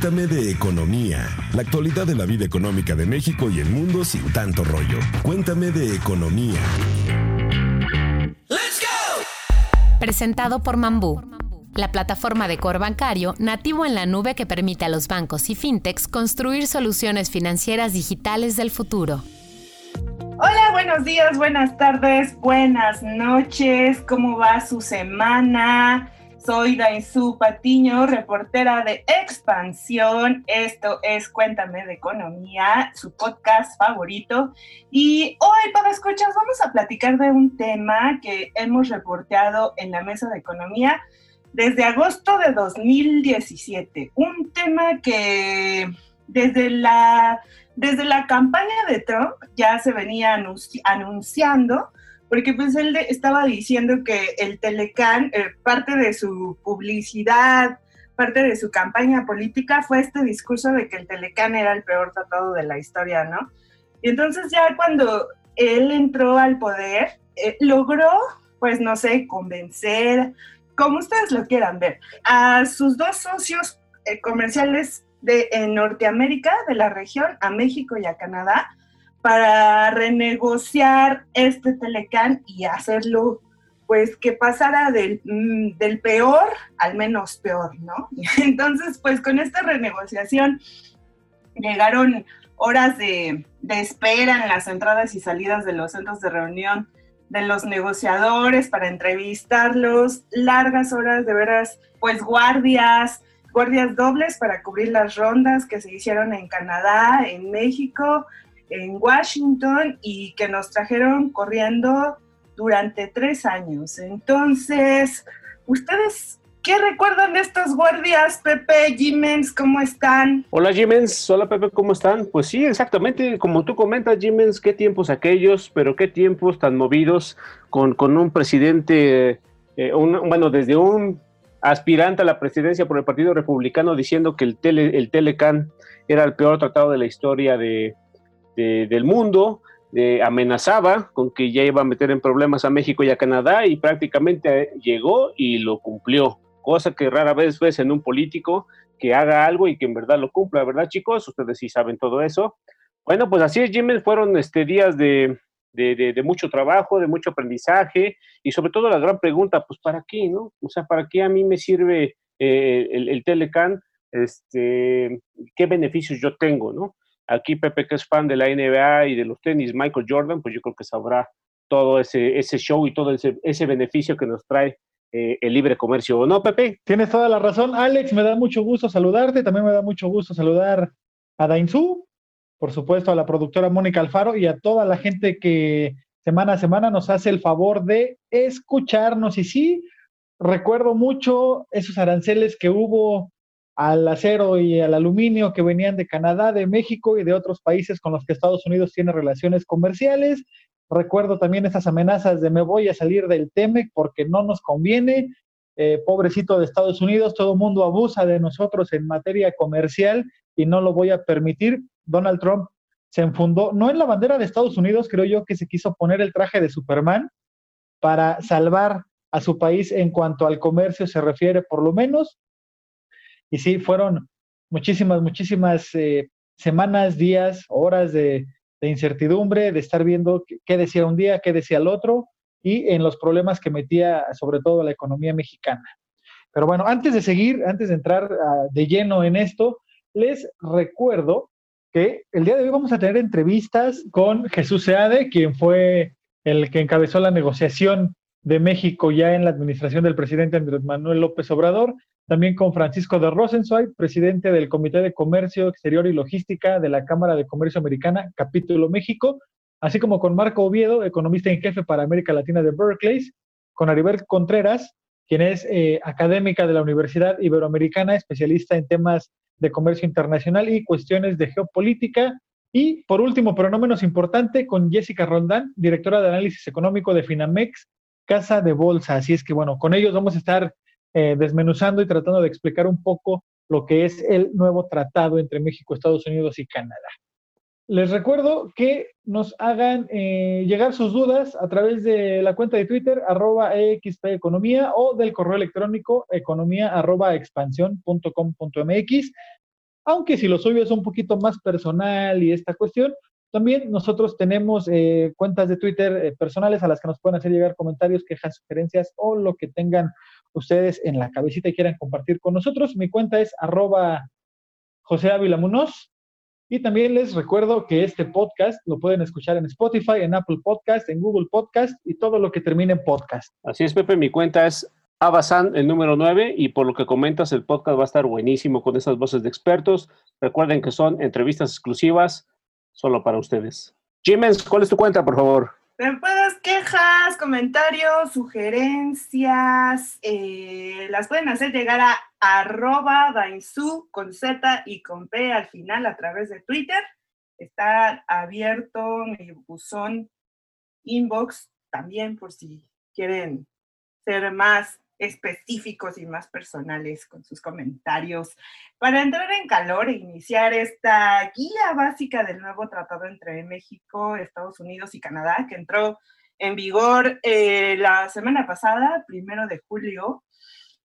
Cuéntame de economía, la actualidad de la vida económica de México y el mundo sin tanto rollo. Cuéntame de economía. Let's go. Presentado por Mambú, la plataforma de core bancario nativo en la nube que permite a los bancos y fintechs construir soluciones financieras digitales del futuro. Hola, buenos días, buenas tardes, buenas noches. ¿Cómo va su semana? Soy Dainzú Patiño, reportera de Expansión. Esto es Cuéntame de Economía, su podcast favorito. Y hoy, para escuchas, vamos a platicar de un tema que hemos reporteado en la Mesa de Economía desde agosto de 2017. Un tema que desde la, desde la campaña de Trump ya se venía anunciando porque pues él estaba diciendo que el Telecán, eh, parte de su publicidad, parte de su campaña política fue este discurso de que el Telecán era el peor tratado de la historia, ¿no? Y entonces ya cuando él entró al poder, eh, logró, pues no sé, convencer, como ustedes lo quieran ver, a sus dos socios eh, comerciales de en Norteamérica, de la región, a México y a Canadá, para renegociar este Telecán y hacerlo pues que pasara del, mm, del, peor al menos peor, ¿no? Entonces, pues con esta renegociación llegaron horas de, de, espera en las entradas y salidas de los centros de reunión de los negociadores para entrevistarlos, largas horas de veras, pues guardias, guardias dobles para cubrir las rondas que se hicieron en Canadá, en México, en Washington y que nos trajeron corriendo durante tres años. Entonces, ¿ustedes qué recuerdan de estos guardias, Pepe, Jimens? ¿Cómo están? Hola, Jimens. Hola, Pepe, ¿cómo están? Pues sí, exactamente, como tú comentas, Jimens, qué tiempos aquellos, pero qué tiempos tan movidos con, con un presidente, eh, bueno, desde un aspirante a la presidencia por el Partido Republicano diciendo que el, tele, el Telecan era el peor tratado de la historia de, del mundo, amenazaba con que ya iba a meter en problemas a México y a Canadá y prácticamente llegó y lo cumplió, cosa que rara vez ves en un político que haga algo y que en verdad lo cumpla, ¿verdad chicos? Ustedes sí saben todo eso. Bueno, pues así es, Jimmy, fueron este, días de, mucho trabajo, de mucho aprendizaje y sobre todo la gran pregunta, pues ¿para qué, no? O sea, ¿para qué a mí me sirve eh, el, el Telecan? Este, ¿Qué beneficios yo tengo, no? Aquí Pepe, que es fan de la NBA y de los tenis, Michael Jordan, pues yo creo que sabrá todo ese, ese show y todo ese, ese beneficio que nos trae eh, el libre comercio, ¿no, Pepe? Tienes toda la razón, Alex, me da mucho gusto saludarte, también me da mucho gusto saludar a Dainzú, por supuesto a la productora Mónica Alfaro y a toda la gente que semana a semana nos hace el favor de escucharnos. Y sí, recuerdo mucho esos aranceles que hubo al acero y al aluminio que venían de Canadá, de México y de otros países con los que Estados Unidos tiene relaciones comerciales. Recuerdo también esas amenazas de me voy a salir del TEMEC porque no nos conviene. Eh, pobrecito de Estados Unidos, todo el mundo abusa de nosotros en materia comercial y no lo voy a permitir. Donald Trump se enfundó, no en la bandera de Estados Unidos, creo yo que se quiso poner el traje de Superman para salvar a su país en cuanto al comercio se refiere, por lo menos, y sí, fueron muchísimas, muchísimas eh, semanas, días, horas de, incertidumbre, de estar viendo qué decía un día, qué decía el otro, y en los problemas que metía sobre todo la economía mexicana. Pero bueno, antes de seguir, antes de entrar ah, de lleno en esto, les recuerdo que el día de hoy vamos a tener entrevistas con Jesús Seade, quien fue el que encabezó la negociación de México ya en la administración del presidente Andrés Manuel López Obrador, también con Francisco de Rosenzweig, presidente del Comité de Comercio Exterior y Logística de la Cámara de Comercio Americana, capítulo México, así como con Marco Oviedo, economista en jefe para América Latina de Berkeley, con Aribel Contreras, quien es eh, académica de la Universidad Iberoamericana, especialista en temas de comercio internacional y cuestiones de geopolítica. Y por último, pero no menos importante, con Jessica Rondán, directora de análisis económico de Finamex, Casa de Bolsa. Así es que bueno, con ellos vamos a estar eh, desmenuzando y tratando de explicar un poco lo que es el nuevo tratado entre México, Estados Unidos y Canadá. Les recuerdo que nos hagan eh, llegar sus dudas a través de la cuenta de Twitter, arroba Economía, o del correo electrónico economía expansión.com.mx. aunque si lo suyo es un poquito más personal y esta cuestión, también nosotros tenemos eh, cuentas de Twitter personales a las que nos pueden hacer llegar comentarios, quejas, sugerencias o lo que tengan ustedes en la cabecita y quieran compartir con nosotros. Mi cuenta es arroba José Ávila Munoz. Y también les recuerdo que este podcast lo pueden escuchar en Spotify, en Apple Podcast, en Google Podcast y todo lo que termine en podcast. Así es, Pepe, mi cuenta es Abasan, el número 9, y por lo que comentas, el podcast va a estar buenísimo con esas voces de expertos. Recuerden que son entrevistas exclusivas solo para ustedes. Jimens, ¿cuál es tu cuenta, por favor? Puedes quejas, comentarios, sugerencias, eh, las pueden hacer llegar a arroba dainsu con Z y con P al final a través de Twitter. Está abierto mi buzón inbox también por si quieren ser más específicos y más personales con sus comentarios para entrar en calor e iniciar esta guía básica del nuevo tratado entre México, Estados Unidos y Canadá que entró en vigor eh, la semana pasada, primero de julio.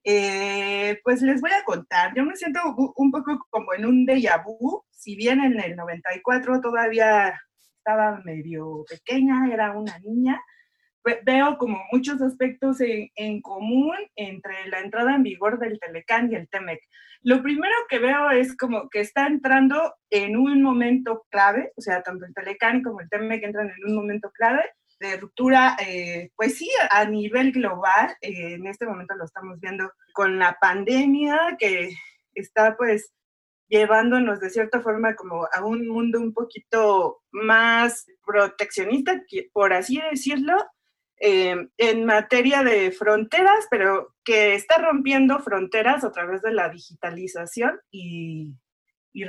Eh, pues les voy a contar, yo me siento un poco como en un déjà vu, si bien en el 94 todavía estaba medio pequeña, era una niña, veo como muchos aspectos en, común entre la entrada en vigor del Telecán y el TEMEC. Lo primero que veo es como que está entrando en un momento clave, o sea, tanto el Telecán como el TEMEC entran en un momento clave de ruptura, eh, pues sí, a nivel global, eh, en este momento lo estamos viendo con la pandemia que está pues llevándonos de cierta forma como a un mundo un poquito más proteccionista, por así decirlo, eh, en materia de fronteras, pero que está rompiendo fronteras a través de la digitalización y,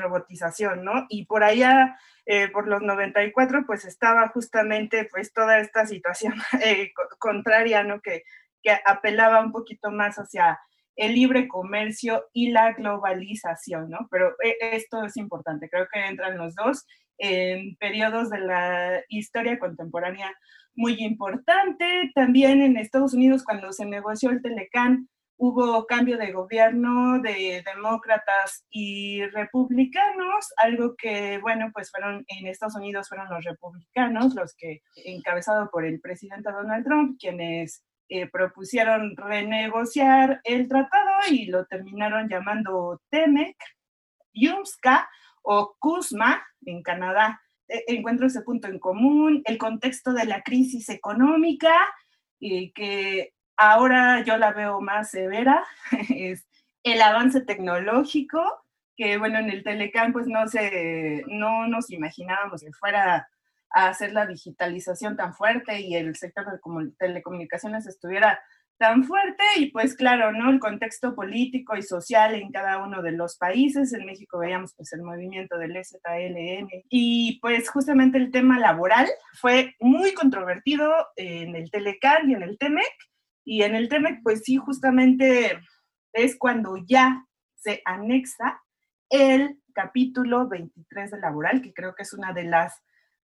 robotización, ¿no? Y por allá, eh, por los 94, pues estaba justamente pues toda esta situación eh, contraria, ¿no? Que, que apelaba un poquito más hacia el libre comercio y la globalización, ¿no? Pero esto es importante, creo que entran los dos en periodos de la historia contemporánea muy importante. También en Estados Unidos, cuando se negoció el Telecán, hubo cambio de gobierno de demócratas y republicanos, algo que, bueno, pues fueron en Estados Unidos fueron los republicanos los que, encabezado por el presidente Donald Trump, quienes eh, propusieron renegociar el tratado y lo terminaron llamando TEMEC, YUMSCA o CUSMA en Canadá. E, encuentro ese punto en común, el contexto de la crisis económica, y que ahora yo la veo más severa, es el avance tecnológico, que bueno, en el Telecam pues no, se, no nos imaginábamos que fuera a hacer la digitalización tan fuerte y el sector de telecomunicaciones estuviera tan fuerte y pues claro, ¿no? El contexto político y social en cada uno de los países. En México veíamos pues el movimiento del EZLN y pues justamente el tema laboral fue muy controvertido en el Telecan y en el TEMEC. Y en el TEMEC pues sí, justamente es cuando ya se anexa el capítulo 23 de laboral, que creo que es una de las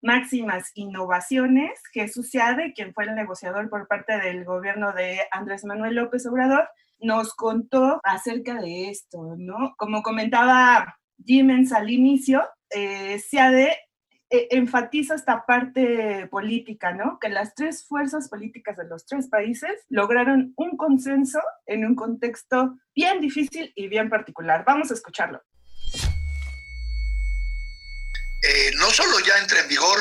máximas innovaciones, Jesús Seade, quien fue el negociador por parte del gobierno de Andrés Manuel López Obrador, nos contó acerca de esto, ¿no? Como comentaba Jimens al inicio, eh, Seade eh, enfatiza esta parte política, ¿no? Que las tres fuerzas políticas de los tres países lograron un consenso en un contexto bien difícil y bien particular. Vamos a escucharlo. Eh, no solo ya entra en vigor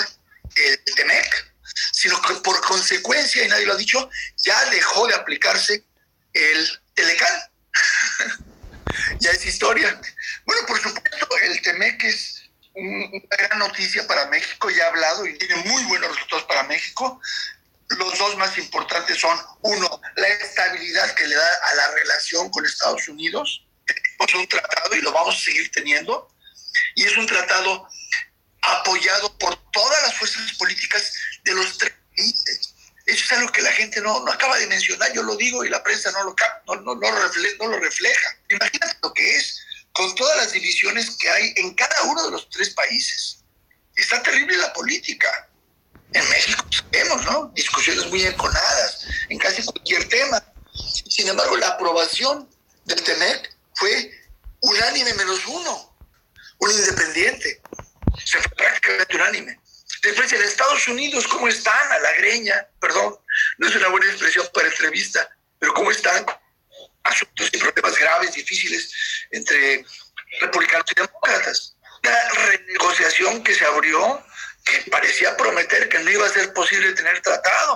el TEMEC, sino que por consecuencia, y nadie lo ha dicho, ya dejó de aplicarse el Telecan. ya es historia. Bueno, por supuesto, el TEMEC es una gran noticia para México, ya ha hablado y tiene muy buenos resultados para México. Los dos más importantes son, uno, la estabilidad que le da a la relación con Estados Unidos. Es un tratado y lo vamos a seguir teniendo. Y es un tratado apoyado por todas las fuerzas políticas de los tres países. Eso es algo que la gente no, no acaba de mencionar, yo lo digo y la prensa no lo, no, no, no, lo refleja. Imagínate lo que es con todas las divisiones que hay en cada uno de los tres países. Está terrible la política. En México sabemos, ¿no? Discusiones muy enconadas en casi cualquier tema. Sin embargo, la aprobación del TEMEC fue unánime menos uno. un independiente. Se fue prácticamente unánime. Después en Estados Unidos, ¿cómo están? A la greña, perdón, no es una buena expresión para entrevista, pero ¿cómo están? Asuntos y problemas graves, difíciles entre republicanos y demócratas. Una renegociación que se abrió que parecía prometer que no iba a ser posible tener tratado.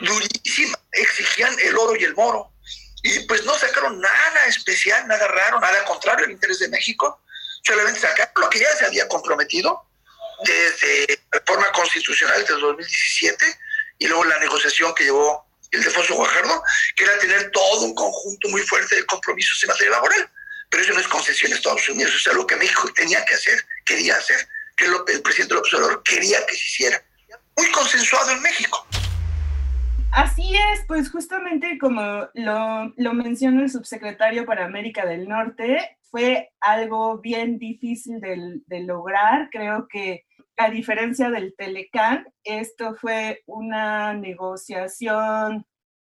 Durísima. Exigían el oro y el moro. Y pues no sacaron nada especial, nada raro, nada contrario al interés de México. Solamente sacaron lo que ya se había comprometido desde la reforma constitucional del 2017 y luego la negociación que llevó el Defonso Guajardo, que era tener todo un conjunto muy fuerte de compromisos en materia laboral. Pero eso no es concesión a Estados Unidos, es algo que México tenía que hacer, quería hacer, que el presidente López Obrador quería que se hiciera. Muy consensuado en México. Así es, pues justamente como lo, lo menciona el subsecretario para América del Norte, fue algo bien difícil de, lograr. Creo que a diferencia del Telecán, esto fue una negociación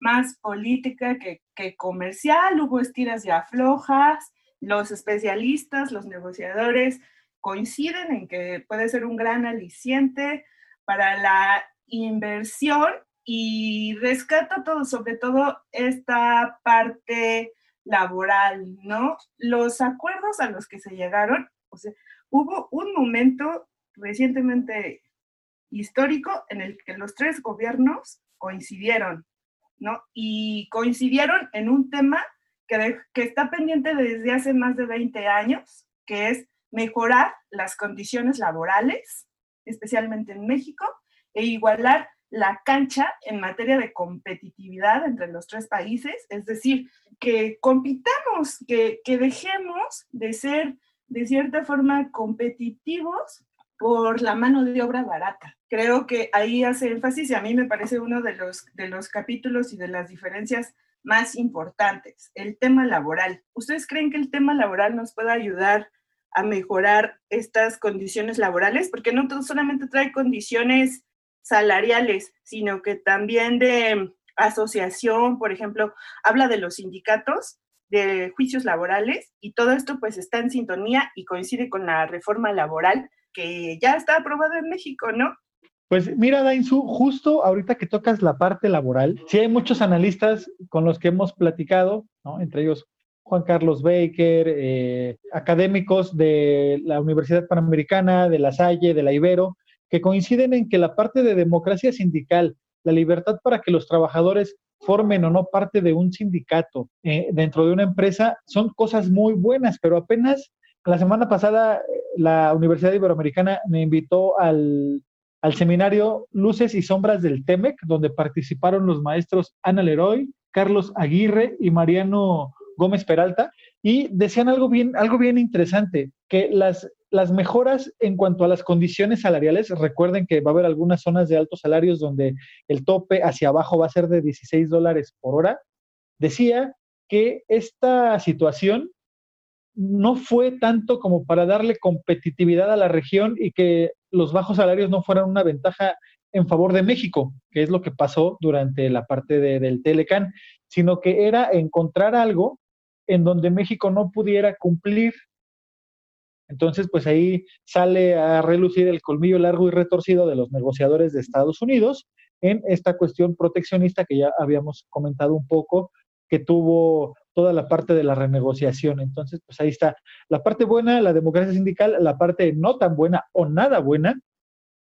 más política que, que, comercial, hubo estiras y aflojas, los especialistas, los negociadores coinciden en que puede ser un gran aliciente para la inversión y rescata todo, sobre todo esta parte laboral, ¿no? Los acuerdos a los que se llegaron, o sea, hubo un momento recientemente histórico en el que los tres gobiernos coincidieron, ¿no? Y coincidieron en un tema que, que está pendiente desde hace más de 20 años, que es mejorar las condiciones laborales, especialmente en México, e igualar la cancha en materia de competitividad entre los tres países, es decir, que compitamos, que, que dejemos de ser de cierta forma competitivos por la mano de obra barata. Creo que ahí hace énfasis y a mí me parece uno de los, de los capítulos y de las diferencias más importantes, el tema laboral. ¿Ustedes creen que el tema laboral nos puede ayudar a mejorar estas condiciones laborales? Porque no solamente trae condiciones salariales, sino que también de asociación, por ejemplo, habla de los sindicatos de juicios laborales y todo esto pues está en sintonía y coincide con la reforma laboral que ya está aprobada en México, ¿no? Pues mira, Dainzu, justo ahorita que tocas la parte laboral, sí hay muchos analistas con los que hemos platicado, ¿no? Entre ellos Juan Carlos Baker, eh, académicos de la Universidad Panamericana, de la Salle, de la Ibero, que coinciden en que la parte de democracia sindical, la libertad para que los trabajadores formen o no parte de un sindicato eh, dentro de una empresa, son cosas muy buenas, pero apenas la semana pasada la Universidad Iberoamericana me invitó al, al seminario Luces y Sombras del TEMEC, donde participaron los maestros Ana Leroy, Carlos Aguirre y Mariano Gómez Peralta, y decían algo bien, algo bien interesante, que las, las mejoras en cuanto a las condiciones salariales, recuerden que va a haber algunas zonas de altos salarios donde el tope hacia abajo va a ser de 16 dólares por hora, decía que esta situación no fue tanto como para darle competitividad a la región y que los bajos salarios no fueran una ventaja en favor de México, que es lo que pasó durante la parte del Telecan, sino que era encontrar algo en donde México no pudiera cumplir. Entonces, pues ahí sale a relucir el colmillo largo y retorcido de los negociadores de Estados Unidos en esta cuestión proteccionista que ya habíamos comentado un poco, que tuvo toda la parte de la renegociación. Entonces, pues ahí está la parte buena, la democracia sindical, la parte no tan buena o nada buena,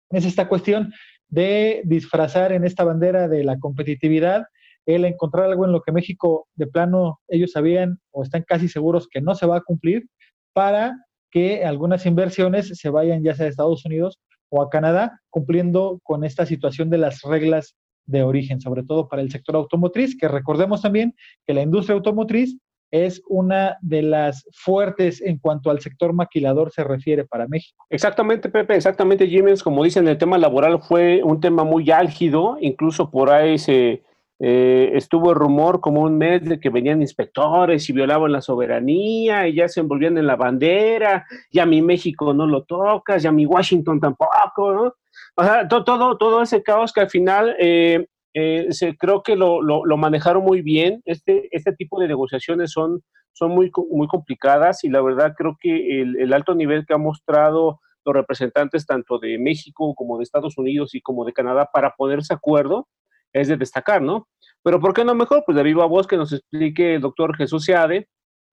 es esta cuestión de disfrazar en esta bandera de la competitividad el encontrar algo en lo que México de plano ellos sabían o están casi seguros que no se va a cumplir para que algunas inversiones se vayan ya sea a Estados Unidos o a Canadá cumpliendo con esta situación de las reglas de origen, sobre todo para el sector automotriz, que recordemos también que la industria automotriz es una de las fuertes en cuanto al sector maquilador se refiere para México. Exactamente, Pepe, exactamente, Jiménez, como dicen, el tema laboral fue un tema muy álgido, incluso por ahí se eh, estuvo el rumor como un mes de que venían inspectores y violaban la soberanía y ya se envolvían en la bandera, y a mi México no lo tocas, y a mi Washington tampoco, ¿no? O sea, todo, todo, ese caos que al final eh, eh, se, creo que lo, lo, manejaron muy bien. Este, este tipo de negociaciones son son muy, muy complicadas y la verdad creo que el, el alto nivel que ha mostrado los representantes tanto de México como de Estados Unidos y como de Canadá para ponerse acuerdo es de destacar, ¿no? Pero ¿por qué no mejor? Pues de viva voz que nos explique el doctor Jesús Seade,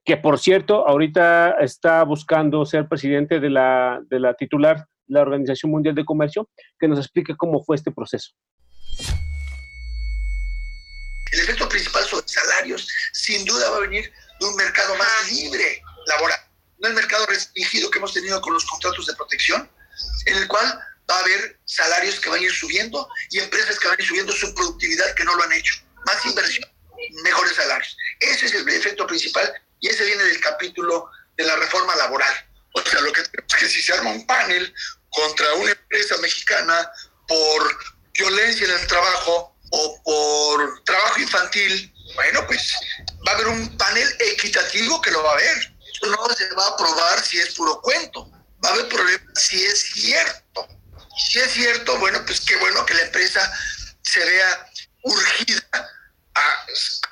que por cierto ahorita está buscando ser presidente de la, de la titular de la Organización Mundial de Comercio, que nos explique cómo fue este proceso. El efecto principal sobre salarios sin duda va a venir de un mercado más libre laboral, no el mercado restringido que hemos tenido con los contratos de protección, en el cual va a haber salarios que van a ir subiendo y empresas que van a ir subiendo su productividad que no lo han hecho. Más inversión, mejores salarios. Ese es el efecto principal y ese viene del capítulo de la reforma laboral. O sea, lo que tenemos es que si se arma un panel contra una empresa mexicana por violencia en el trabajo o por trabajo infantil, bueno, pues va a haber un panel equitativo que lo va a ver. no se va a probar si es puro cuento. Va a haber problemas si es cierto. Si es cierto, bueno, pues qué bueno que la empresa se vea urgida a,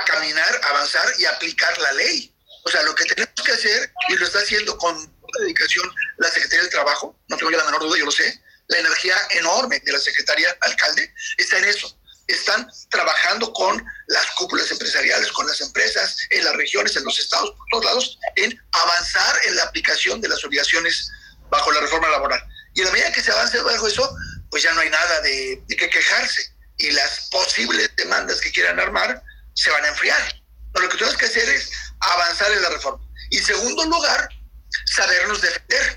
caminar, avanzar y aplicar la ley. O sea, lo que tenemos que hacer, y lo está haciendo con dedicación la Secretaría del Trabajo, no tengo la menor duda, yo lo sé, la energía enorme de la Secretaría Alcalde está en eso. Están trabajando con las cúpulas empresariales, con las empresas, en las regiones, en los estados, por todos lados, en avanzar en la aplicación de las obligaciones bajo la reforma laboral. Y a la medida que se avance bajo eso, pues ya no hay nada de, de que quejarse. Y las posibles demandas que quieran armar se van a enfriar. Lo que tenemos que hacer es avanzar en la reforma. Y segundo lugar, sabernos defender.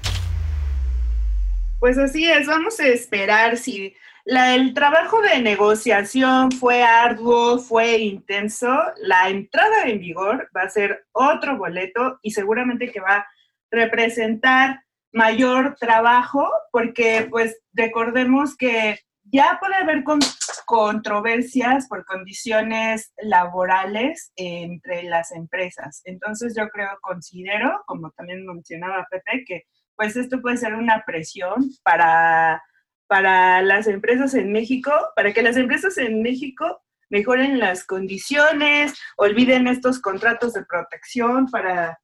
Pues así es, vamos a esperar si la, el trabajo de negociación fue arduo, fue intenso, la entrada en vigor va a ser otro boleto y seguramente que va a representar mayor trabajo porque pues recordemos que ya puede haber con, controversias por condiciones laborales entre las empresas. Entonces yo creo, considero, como también mencionaba Pepe, que pues esto puede ser una presión para, para las empresas en México, para que las empresas en México mejoren las condiciones, olviden estos contratos de protección para,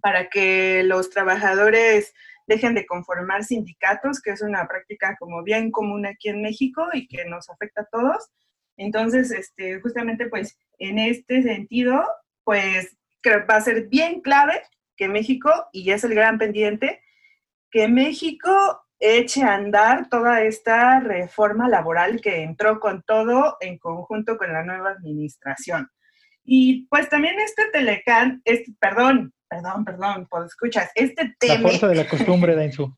para que los trabajadores dejen de conformar sindicatos, que es una práctica como bien común aquí en México y que nos afecta a todos. Entonces, este, justamente pues en este sentido, pues creo va a ser bien clave que México, y es el gran pendiente, que México eche a andar toda esta reforma laboral que entró con todo en conjunto con la nueva administración. Y pues también este Telecán, este, perdón, perdón, perdón, pues escuchas, este tema... La fuerza de la costumbre, Dainzu.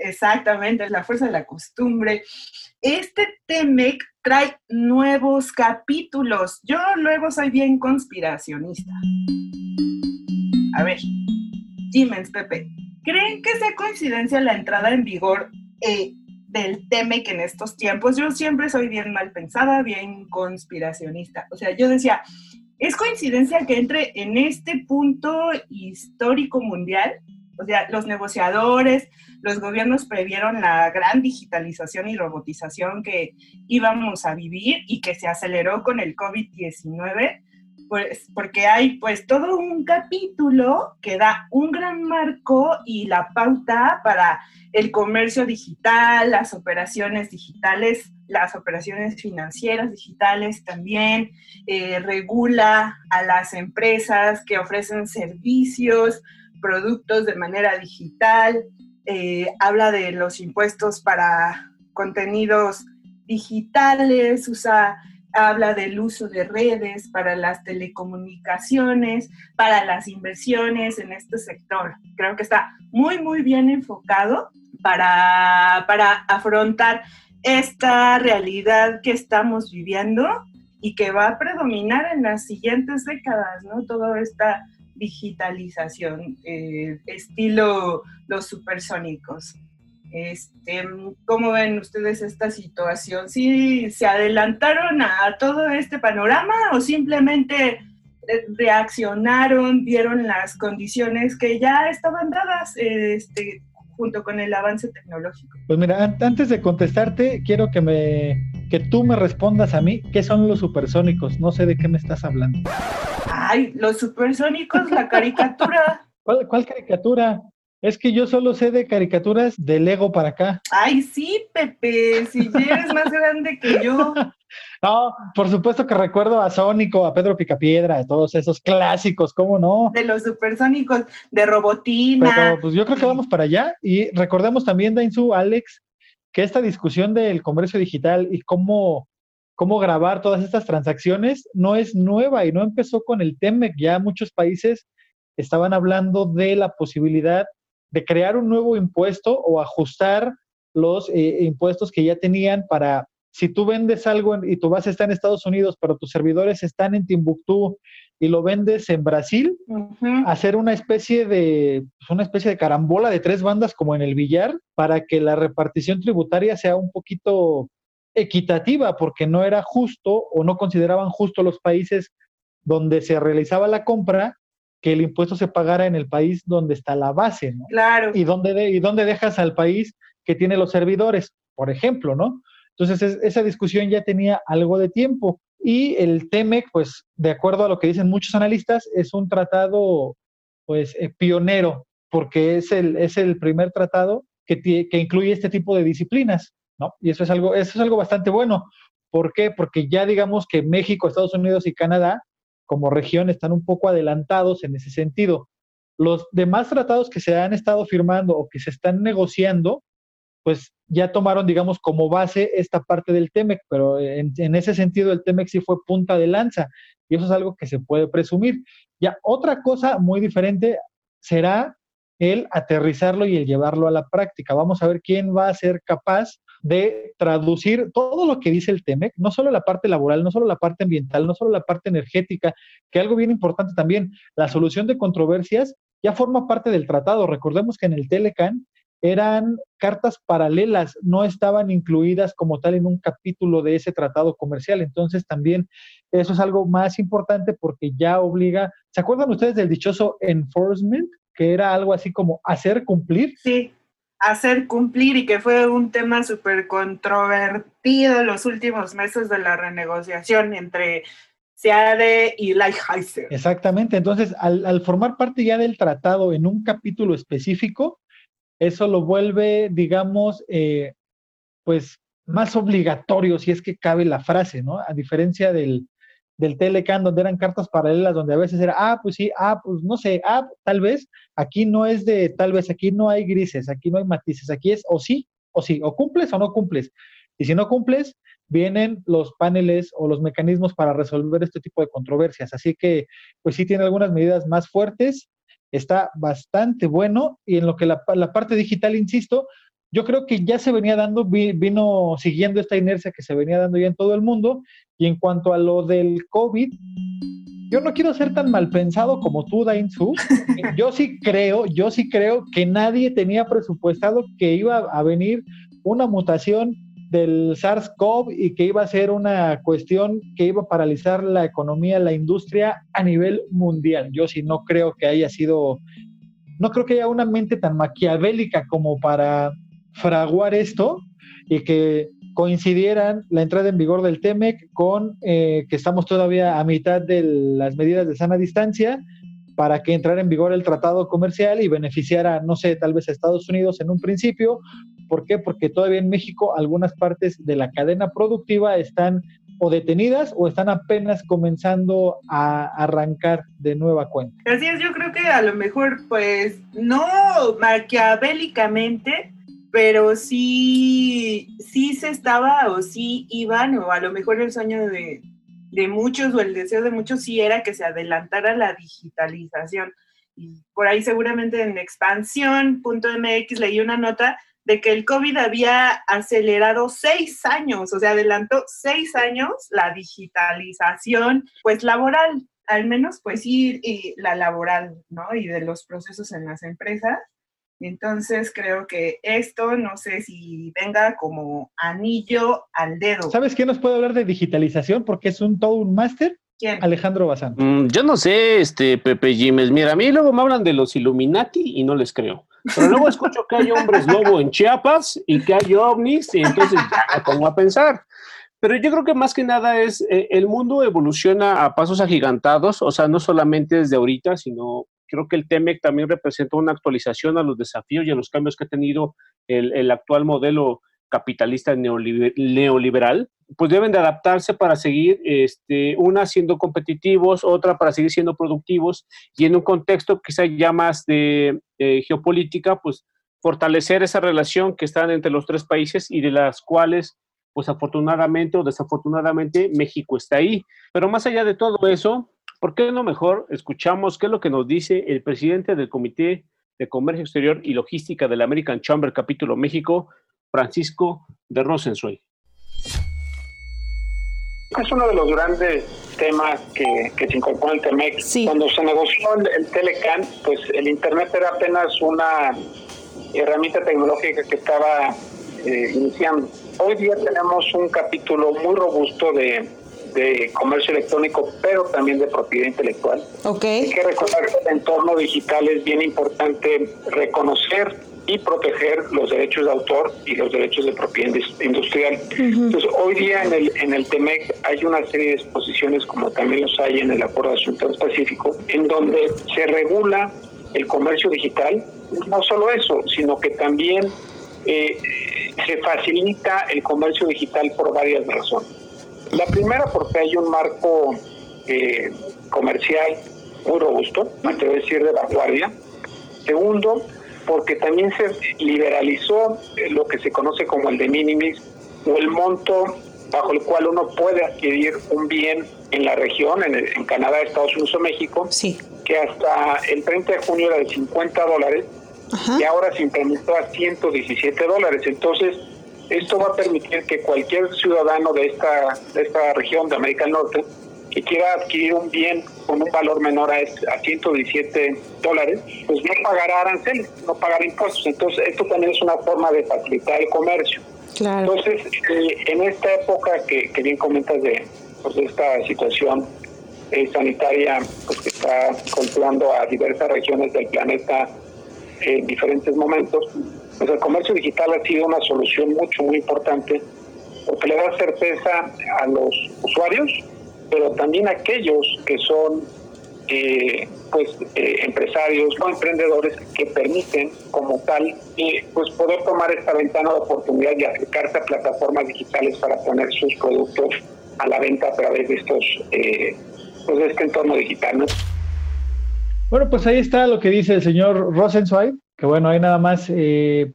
Exactamente, es la fuerza de la costumbre. Este TEMEC trae nuevos capítulos. Yo luego soy bien conspiracionista. A ver, Jimens, Pepe, ¿creen que sea coincidencia la entrada en vigor eh, del TEMEC en estos tiempos? Yo siempre soy bien mal pensada, bien conspiracionista. O sea, yo decía, ¿Es coincidencia que entre en este punto histórico mundial? O sea, los negociadores, los gobiernos previeron la gran digitalización y robotización que íbamos a vivir y que se aceleró con el COVID-19 pues porque hay pues todo un capítulo que da un gran marco y la pauta para el comercio digital, las operaciones digitales, las operaciones financieras digitales también, eh, regula a las empresas que ofrecen servicios, productos de manera digital, eh, habla de los impuestos para contenidos digitales, usa habla del uso de redes para las telecomunicaciones, para las inversiones en este sector. Creo que está muy, muy bien enfocado para, para afrontar esta realidad que estamos viviendo y que va a predominar en las siguientes décadas, ¿no? Toda esta digitalización, eh, estilo los supersónicos. Este, ¿Cómo ven ustedes esta situación? ¿Sí se adelantaron a todo este panorama o simplemente reaccionaron, vieron las condiciones que ya estaban dadas este, junto con el avance tecnológico? Pues mira, antes de contestarte, quiero que me que tú me respondas a mí qué son los supersónicos. No sé de qué me estás hablando. Ay, los supersónicos, la caricatura. ¿Cuál, cuál caricatura? Es que yo solo sé de caricaturas de Lego para acá. Ay, sí, Pepe, si eres más grande que yo. No, por supuesto que recuerdo a Sónico, a Pedro Picapiedra, a todos esos clásicos, ¿cómo no? De los supersónicos, de Robotina. Pero pues yo creo que vamos para allá. Y recordemos también, Dainzu, Alex, que esta discusión del comercio digital y cómo, cómo grabar todas estas transacciones no es nueva y no empezó con el TEMEC. Ya muchos países estaban hablando de la posibilidad de crear un nuevo impuesto o ajustar los eh, impuestos que ya tenían para si tú vendes algo y tu base está en Estados Unidos, pero tus servidores están en Timbuktu y lo vendes en Brasil, hacer una especie de pues, una especie de carambola de tres bandas como en el billar para que la repartición tributaria sea un poquito equitativa, porque no era justo o no consideraban justo los países donde se realizaba la compra que el impuesto se pagara en el país donde está la base, ¿no? Claro. Y dónde, y dónde dejas al país que tiene los servidores, por ejemplo, ¿no? Entonces, esa discusión ya tenía algo de tiempo. Y el TEMEC, pues, de acuerdo a lo que dicen muchos analistas, es un tratado, pues, eh, pionero, porque es el, es el primer tratado que, que incluye este tipo de disciplinas, ¿no? Y eso es algo, eso es algo bastante bueno. ¿Por qué? Porque ya digamos que México, Estados Unidos y Canadá, como región, están un poco adelantados en ese sentido. Los demás tratados que se han estado firmando o que se están negociando, pues ya tomaron, digamos, como base esta parte del TEMEC, pero en, ese sentido el TEMEC sí fue punta de lanza y eso es algo que se puede presumir. Ya otra cosa muy diferente será el aterrizarlo y el llevarlo a la práctica. Vamos a ver quién va a ser capaz de traducir todo lo que dice el TEMEC, no solo la parte laboral, no solo la parte ambiental, no solo la parte energética, que algo bien importante también, la solución de controversias ya forma parte del tratado. Recordemos que en el Telecan eran cartas paralelas, no estaban incluidas como tal en un capítulo de ese tratado comercial. Entonces también eso es algo más importante porque ya obliga, ¿se acuerdan ustedes del dichoso enforcement? Que era algo así como hacer cumplir. Sí, hacer cumplir y que fue un tema súper controvertido en los últimos meses de la renegociación entre SEADE y Lighthizer. Exactamente, entonces al, al formar parte ya del tratado en un capítulo específico, eso lo vuelve, digamos, eh, pues más obligatorio, si es que cabe la frase, ¿no? A diferencia del, del Telecan, donde eran cartas paralelas, donde a veces era, ah, pues sí, ah, pues no sé, ah, tal vez, aquí no es de, tal vez, aquí no hay grises, aquí no hay matices, aquí es o sí, o sí, o cumples o no cumples. Y si no cumples, vienen los paneles o los mecanismos para resolver este tipo de controversias. Así que, pues sí tiene algunas medidas más fuertes está bastante bueno y en lo que la, parte digital, insisto, yo creo que ya se venía dando, vino siguiendo esta inercia que se venía dando ya en todo el mundo. Y en cuanto a lo del COVID, yo no quiero ser tan mal pensado como tú, Dainzu. Yo sí creo, yo sí creo que nadie tenía presupuestado que iba a venir una mutación del SARS-CoV y que iba a ser una cuestión que iba a paralizar la economía, la industria a nivel mundial. Yo sí no creo que haya sido, no creo que haya una mente tan maquiavélica como para fraguar esto y que coincidieran la entrada en vigor del TEMEC con eh, que estamos todavía a mitad de las medidas de sana distancia para que entrara en vigor el tratado comercial y beneficiara, no sé, tal vez a Estados Unidos en un principio. ¿Por qué? Porque todavía en México algunas partes de la cadena productiva están o detenidas o están apenas comenzando a arrancar de nueva cuenta. Así es, yo creo que a lo mejor, pues, no maquiavélicamente, pero sí, sí se estaba o sí iban, o a lo mejor el sueño de, de muchos o el deseo de muchos sí era que se adelantara la digitalización. Y por ahí seguramente en expansión.mx leí una nota de que el COVID había acelerado seis años, o sea, adelantó seis años la digitalización, pues laboral, al menos pues sí, y la laboral, ¿no? Y de los procesos en las empresas. Entonces creo que esto no sé si venga como anillo al dedo. ¿Sabes quién nos puede hablar de digitalización? Porque es un todo un máster. ¿Quién? Alejandro Bazán. Mm, yo no sé, este Pepe Jiménez. Mira, a mí luego me hablan de los Illuminati y no les creo. Pero luego escucho que hay hombres lobo en Chiapas y que hay ovnis y entonces ya me pongo a pensar. Pero yo creo que más que nada es, eh, el mundo evoluciona a pasos agigantados, o sea, no solamente desde ahorita, sino creo que el TEMEC también representa una actualización a los desafíos y a los cambios que ha tenido el, el actual modelo capitalista neoliberal, pues deben de adaptarse para seguir, este, una siendo competitivos, otra para seguir siendo productivos y en un contexto quizá ya más de geopolítica, pues fortalecer esa relación que están entre los tres países y de las cuales pues afortunadamente o desafortunadamente México está ahí. Pero más allá de todo eso, ¿por qué no mejor escuchamos qué es lo que nos dice el presidente del Comité de Comercio Exterior y Logística del American Chamber Capítulo México, Francisco de Rosenzweig? Es uno de los grandes temas que, se incorporó en TEMEC. Cuando se negoció el, Telecan, pues el Internet era apenas una herramienta tecnológica que estaba eh, iniciando. Hoy día tenemos un capítulo muy robusto de, comercio electrónico, pero también de propiedad intelectual. Okay. Hay que recordar que el entorno digital es bien importante reconocer y proteger los derechos de autor y los derechos de propiedad industrial. Entonces, hoy día en el, en el TEMEC hay una serie de disposiciones, como también los hay en el Acuerdo de Asunto Transpacífico, en donde se regula el comercio digital. No solo eso, sino que también eh, se facilita el comercio digital por varias razones. La primera porque hay un marco eh, comercial muy robusto, me atrevo a decir de vanguardia. Segundo, porque también se liberalizó eh, lo que se conoce como el de minimis o el monto bajo el cual uno puede adquirir un bien en la región, en, Canadá, Estados Unidos o México, sí. que hasta el 30 de junio era de 50 dólares y ahora se incrementó a 117 dólares. Entonces, esto va a permitir que cualquier ciudadano de esta, de esta región de América del Norte que quiera adquirir un bien con un valor menor a, a 117 dólares, pues no pagará aranceles, no pagará impuestos. Entonces, esto también es una forma de facilitar el comercio. Entonces, eh, en esta época que, bien comentas de pues, esta situación eh, sanitaria pues, que está golpeando a diversas regiones del planeta en diferentes momentos, pues el comercio digital ha sido una solución mucho, muy importante porque le da certeza a los usuarios, pero también a aquellos que son eh, pues eh, empresarios o emprendedores que permiten como tal eh, pues poder tomar esta ventana de oportunidad y acercarse a plataformas digitales para poner sus productos a la venta a través de estos pues este entorno digital bueno pues ahí está lo que dice el señor Rosenzweig que bueno hay nada más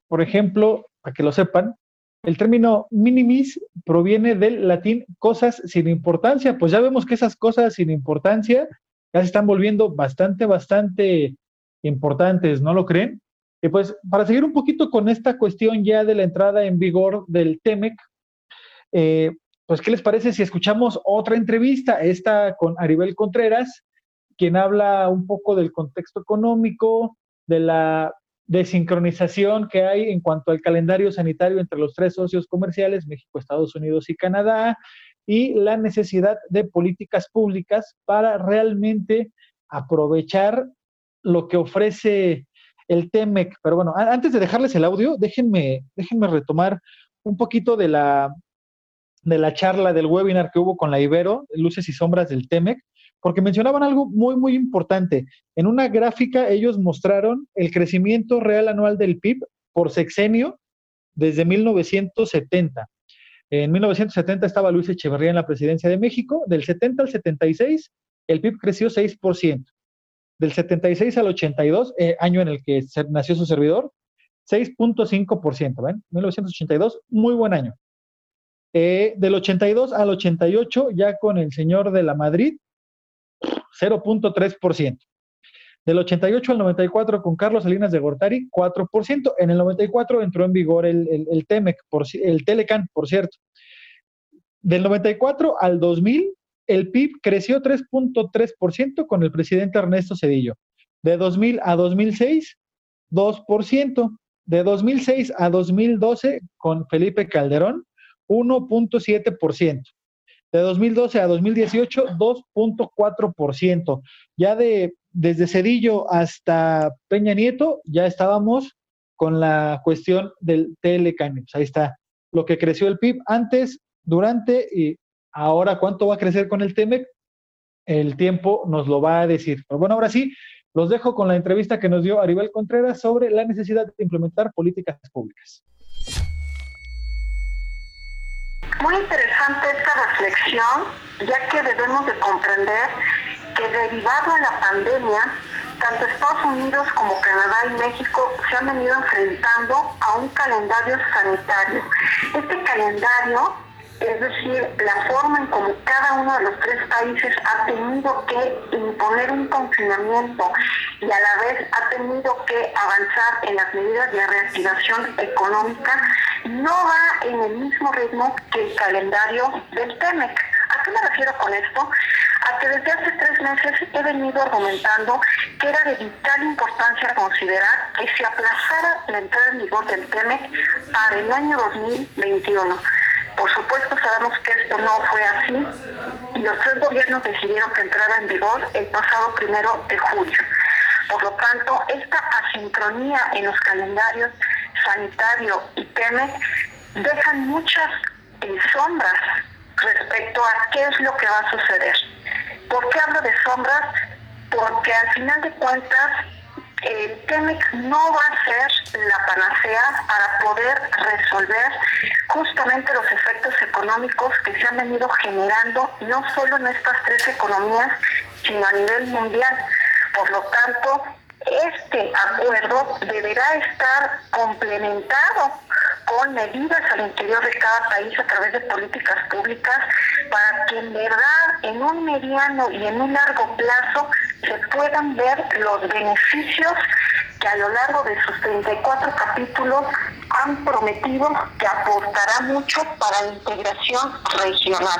por ejemplo para que lo sepan el término minimis proviene del latín cosas sin importancia, pues ya vemos que esas cosas sin importancia ya se están volviendo bastante, bastante importantes, ¿no lo creen? Y pues para seguir un poquito con esta cuestión ya de la entrada en vigor del TEMEC, eh, pues ¿qué les parece si escuchamos otra entrevista, esta con Aribel Contreras, quien habla un poco del contexto económico, de la de sincronización que hay en cuanto al calendario sanitario entre los tres socios comerciales, México, Estados Unidos y Canadá, y la necesidad de políticas públicas para realmente aprovechar lo que ofrece el TEMEC. Pero bueno, antes de dejarles el audio, déjenme, déjenme retomar un poquito de la, de la charla del webinar que hubo con la Ibero, Luces y Sombras del TEMEC, porque mencionaban algo muy, muy importante. En una gráfica ellos mostraron el crecimiento real anual del PIB por sexenio desde 1970. En 1970 estaba Luis Echeverría en la presidencia de México. Del 70 al 76, el PIB creció 6%. Del 76 al 82, eh, año en el que nació su servidor, 6.5%. ¿Ven? 1982, muy buen año. Eh, del 82 al 88, ya con el señor de la Madrid, 0.3%. Del 88 al 94 con Carlos Salinas de Gortari, 4%. En el 94 entró en vigor el, el, TEMEC, por, el Telecan, por cierto. Del 94 al 2000, el PIB creció 3.3% con el presidente Ernesto Cedillo. De 2000 a 2006, 2%. De 2006 a 2012, con Felipe Calderón, 1.7%. De 2012 a 2018, 2.4%. Ya de desde Cedillo hasta Peña Nieto, ya estábamos con la cuestión del Telecan. ahí está lo que creció el PIB antes durante y ahora cuánto va a crecer con el TEMEC, el tiempo nos lo va a decir. Pero bueno, ahora sí, los dejo con la entrevista que nos dio Aribel Contreras sobre la necesidad de implementar políticas públicas. Muy interesante esta reflexión, ya que debemos de comprender que derivado de la pandemia, tanto Estados Unidos como Canadá y México se han venido enfrentando a un calendario sanitario. Este calendario, es decir, la forma en como cada uno de los tres países ha tenido que imponer un confinamiento y a la vez ha tenido que avanzar en las medidas de reactivación económica, no va en el mismo ritmo que el calendario del TEMEC. ¿A qué me refiero con esto? a que desde hace tres meses he venido argumentando que era de vital importancia considerar que se aplazara la entrada en vigor del TEMEC para el año 2021. Por supuesto sabemos que esto no fue así y los tres gobiernos decidieron que entrara en vigor el pasado primero de julio. Por lo tanto, esta asincronía en los calendarios sanitario y TEMEC dejan muchas eh, sombras respecto a qué es lo que va a suceder. ¿Por qué hablo de sombras? Porque al final de cuentas el TEMEC no va a ser la panacea para poder resolver justamente los efectos económicos que se han venido generando no solo en estas tres economías, sino a nivel mundial. Por lo tanto, este acuerdo deberá estar complementado con medidas al interior de cada país a través de políticas públicas para que en verdad en un mediano y en un largo plazo se puedan ver los beneficios que a lo largo de sus 34 capítulos han prometido que aportará mucho para la integración regional.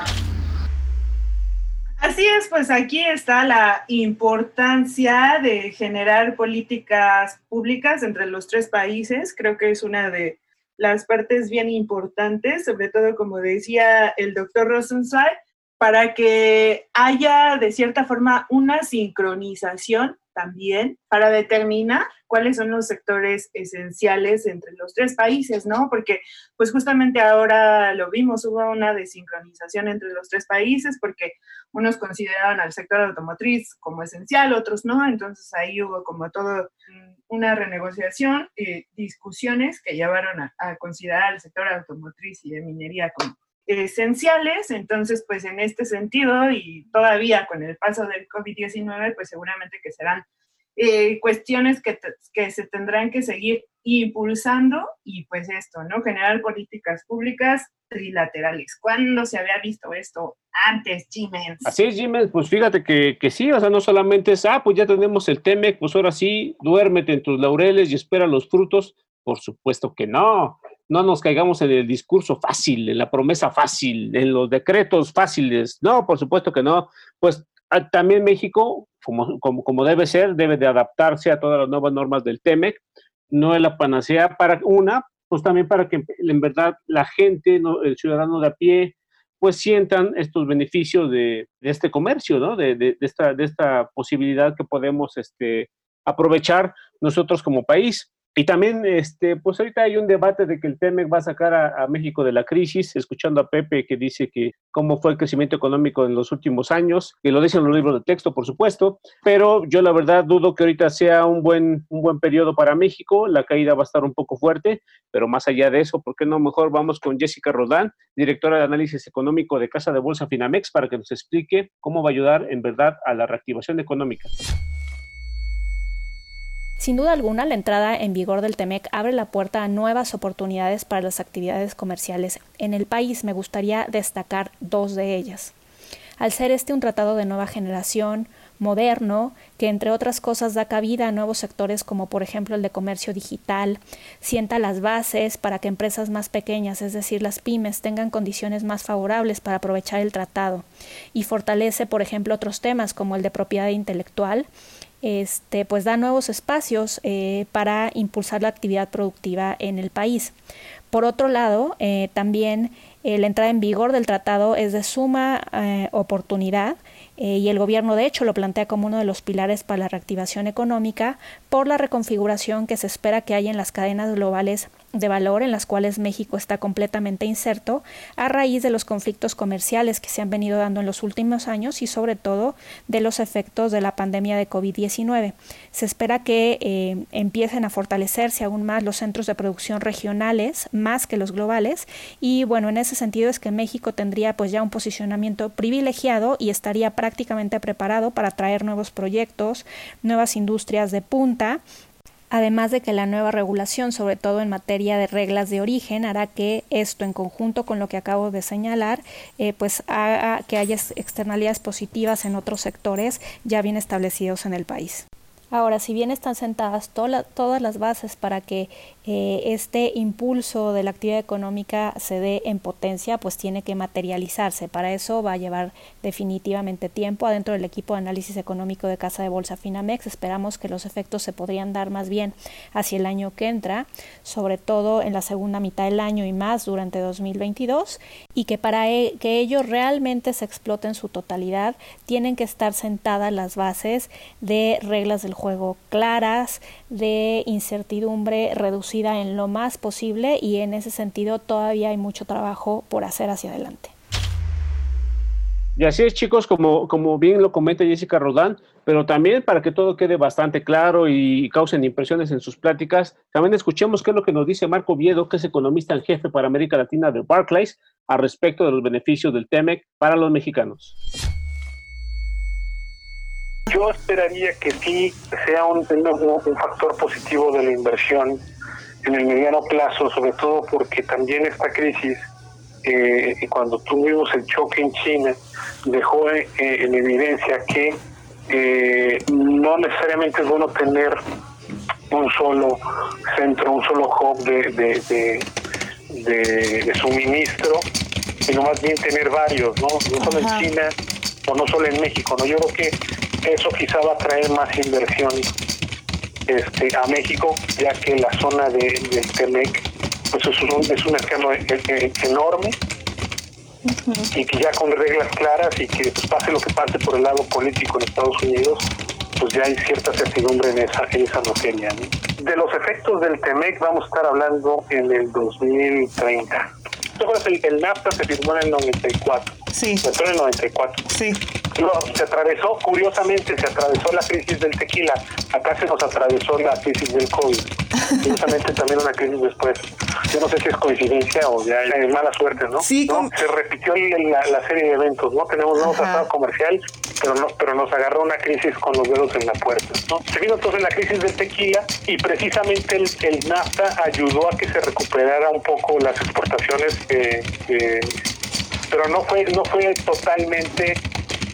Así es, pues aquí está la importancia de generar políticas públicas entre los tres países. Creo que es una de las partes bien importantes, sobre todo como decía el doctor Rosenzweig, para que haya de cierta forma una sincronización también para determinar cuáles son los sectores esenciales entre los tres países, ¿no? Porque pues justamente ahora lo vimos, hubo una desincronización entre los tres países porque unos consideraban al sector automotriz como esencial, otros no, entonces ahí hubo como todo una renegociación, discusiones que llevaron a, a considerar al sector automotriz y de minería como esenciales, entonces pues en este sentido y todavía con el paso del COVID-19 pues seguramente que serán eh, cuestiones que, que, se tendrán que seguir impulsando y pues esto, ¿no? Generar políticas públicas trilaterales. ¿Cuándo se había visto esto antes, Jiménez? Así es, Jiménez, pues fíjate que, que, sí, o sea, no solamente es, ah, pues ya tenemos el TEMEC, pues ahora sí, duérmete en tus laureles y espera los frutos. Por supuesto que no no nos caigamos en el discurso fácil, en la promesa fácil, en los decretos fáciles. No, por supuesto que no. Pues también México, como, como, debe ser, debe de adaptarse a todas las nuevas normas del TEMEC. No es la panacea para una, pues también para que en verdad la gente, el ciudadano de a pie, pues sientan estos beneficios de, este comercio, ¿no? De, esta, de esta posibilidad que podemos este, aprovechar nosotros como país. Y también, este, pues ahorita hay un debate de que el TEMEC va a sacar a, México de la crisis, escuchando a Pepe que dice que cómo fue el crecimiento económico en los últimos años, que lo dicen los libros de texto, por supuesto, pero yo la verdad dudo que ahorita sea un buen, un buen periodo para México, la caída va a estar un poco fuerte, pero más allá de eso, ¿por qué no mejor vamos con Jessica Rodán, directora de análisis económico de Casa de Bolsa Finamex, para que nos explique cómo va a ayudar en verdad a la reactivación económica? Sin duda alguna, la entrada en vigor del TEMEC abre la puerta a nuevas oportunidades para las actividades comerciales en el país. Me gustaría destacar dos de ellas. Al ser este un tratado de nueva generación, moderno, que entre otras cosas da cabida a nuevos sectores como por ejemplo el de comercio digital, sienta las bases para que empresas más pequeñas, es decir, las pymes, tengan condiciones más favorables para aprovechar el tratado y fortalece, por ejemplo, otros temas como el de propiedad intelectual, este, pues da nuevos espacios eh, para impulsar la actividad productiva en el país. Por otro lado, eh, también eh, la entrada en vigor del tratado es de suma oportunidad y el gobierno de hecho lo plantea como uno de los pilares para la reactivación económica por la reconfiguración que se espera que haya en las cadenas globales de valor en las cuales México está completamente inserto a raíz de los conflictos comerciales que se han venido dando en los últimos años y sobre todo de los efectos de la pandemia de COVID-19. Se espera que eh, empiecen a fortalecerse aún más los centros de producción regionales más que los globales y bueno, en ese sentido es que México tendría pues ya un posicionamiento privilegiado y estaría prácticamente preparado para traer nuevos proyectos, nuevas industrias de punta además de que la nueva regulación, sobre todo en materia de reglas de origen, hará que esto, en conjunto con lo que acabo de señalar, eh, pues haga que haya externalidades positivas en otros sectores ya bien establecidos en el país. Ahora, si bien están sentadas todas las bases para que eh, este impulso de la actividad económica se dé en potencia, pues tiene que materializarse. Para eso va a llevar definitivamente tiempo. Adentro del equipo de análisis económico de Casa de Bolsa Finamex esperamos que los efectos se podrían dar más bien hacia el año que entra, sobre todo en la segunda mitad del año y más durante 2022, y que para e, que ello realmente se explote en su totalidad, tienen que estar sentadas las bases de reglas del juego claras, de incertidumbre reducida en lo más posible y en ese sentido todavía hay mucho trabajo por hacer hacia adelante. Y así es, chicos, como, como bien lo comenta Jessica Rodán, pero también para que todo quede bastante claro y causen impresiones en sus pláticas, también escuchemos qué es lo que nos dice Marco Viedo, que es economista en jefe para América Latina de Barclays, al respecto de los beneficios del TEMEC para los mexicanos. Yo esperaría que sí sea un, un factor positivo de la inversión en el mediano plazo, sobre todo porque también esta crisis, eh, cuando tuvimos el choque en China, dejó eh, en evidencia que eh, no necesariamente es bueno tener un solo centro, un solo hub de, de, de, suministro, sino más bien tener varios, ¿no? No solo en China o no solo en México, ¿no? Yo creo que eso quizá va a traer más inversión este, a México, ya que la zona de, del Temec pues es un, es un mercado e, e, enorme y que ya con reglas claras y que pues, pase lo que pase por el lado político en Estados Unidos, pues ya hay cierta certidumbre en esa, en esa materia. De los efectos del TEMEC vamos a estar hablando en el 2030. El, el NAFTA se firmó en el 94. Sí. Se en el 94. Sí. No, se atravesó, curiosamente, se atravesó la crisis del tequila. Acá se nos atravesó la crisis del COVID. Curiosamente también una crisis después. Yo no sé si es coincidencia o ya es mala suerte, ¿no? Sí. Se repitió la, serie de eventos, ¿no? Tenemos nuevo tratado comercial, pero, no, pero nos agarró una crisis con los dedos en la puerta, ¿no? Se vino entonces la crisis del tequila y precisamente el, el NAFTA ayudó a que se recuperara un poco las exportaciones eh, eh, pero no fue no fue totalmente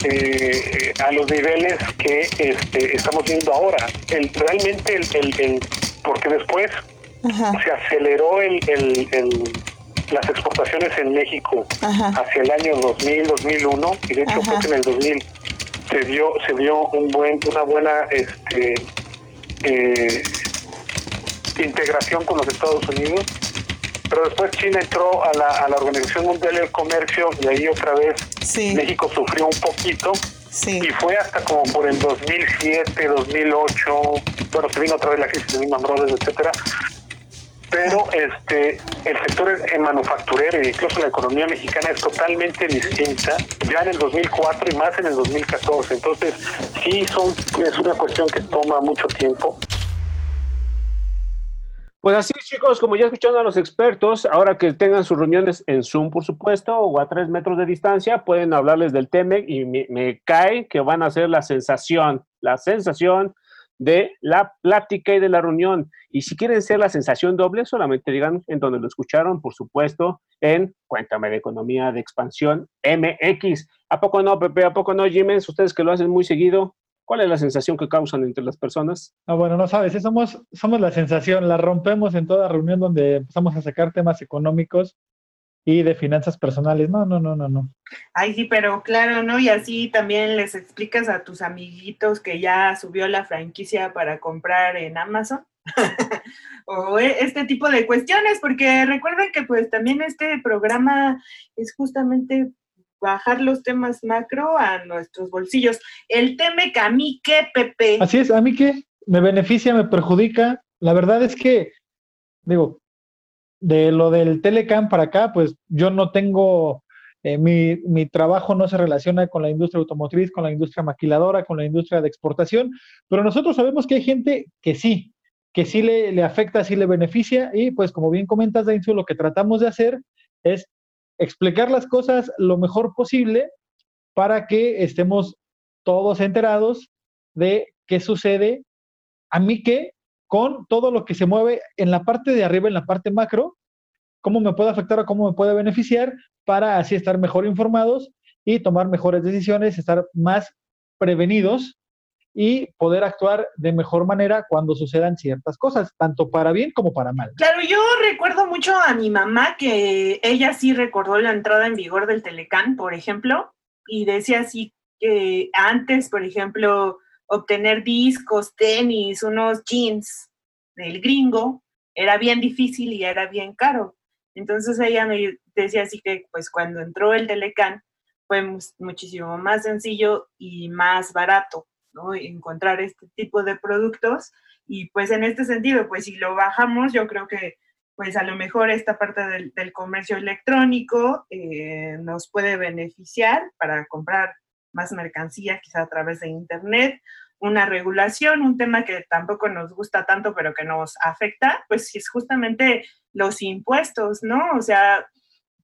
eh, a los niveles que este, estamos viendo ahora. El, realmente, el, el, porque después se aceleró el, las exportaciones en México hacia el año 2000, 2001, y de hecho fue que en el 2000 se dio, se dio un buen, una buena este, eh, integración con los Estados Unidos pero después China entró a la, a la Organización Mundial del Comercio y ahí otra vez México sufrió un poquito. Y fue hasta como por el 2007, 2008, bueno, se vino otra vez la crisis de Lehman Brothers, etcétera. Pero este el sector manufacturero e incluso la economía mexicana es totalmente distinta ya en el 2004 y más en el 2014. Entonces, sí son es una cuestión que toma mucho tiempo. Pues así, chicos, como ya escucharon a los expertos, ahora que tengan sus reuniones en Zoom, por supuesto, o a tres metros de distancia, pueden hablarles del TEMEC y me, cae que van a ser la sensación, la sensación de la plática y de la reunión. Y si quieren ser la sensación doble, solamente digan en donde lo escucharon, por supuesto, en Cuéntame de Economía de Expansión MX. ¿A poco no, Pepe? ¿A poco no, Jiménez? Ustedes que lo hacen muy seguido, ¿Cuál es la sensación que causan entre las personas? Ah, bueno, no sabes, somos, somos la sensación, la rompemos en toda reunión donde empezamos a sacar temas económicos y de finanzas personales. No, no, no, no, no. Ay, sí, pero claro, ¿no? Y así también les explicas a tus amiguitos que ya subió la franquicia para comprar en Amazon. o e, este tipo de cuestiones, porque recuerden que pues también este programa es justamente bajar los temas macro a nuestros bolsillos. El teme que a mí qué, Pepe. Así es, a mí qué, me beneficia, me perjudica. La verdad es que, digo, de lo del Telecam para acá, pues yo no tengo, eh, mi, mi, trabajo no se relaciona con la industria automotriz, con la industria maquiladora, con la industria de exportación, pero nosotros sabemos que hay gente que sí, que sí le, le afecta, sí le beneficia y pues como bien comentas, Dainzu, lo que tratamos de hacer es explicar las cosas lo mejor posible para que estemos todos enterados de qué sucede a mí que con todo lo que se mueve en la parte de arriba, en la parte macro, cómo me puede afectar o cómo me puede beneficiar para así estar mejor informados y tomar mejores decisiones, estar más prevenidos y poder actuar de mejor manera cuando sucedan ciertas cosas, tanto para bien como para mal. Claro, yo recuerdo mucho a mi mamá que ella sí recordó la entrada en vigor del Telecán, por ejemplo, y decía así que antes, por ejemplo, obtener discos, tenis, unos jeans del gringo era bien difícil y era bien caro. Entonces ella me decía así que pues cuando entró el Telecán fue muchísimo más sencillo y más barato encontrar este tipo de productos. Y pues en este sentido, pues si lo bajamos, yo creo que pues a lo mejor esta parte del, comercio electrónico eh, nos puede beneficiar para comprar más mercancía, quizá a través de Internet, una regulación, un tema que tampoco nos gusta tanto, pero que nos afecta, pues es justamente los impuestos, ¿no? O sea,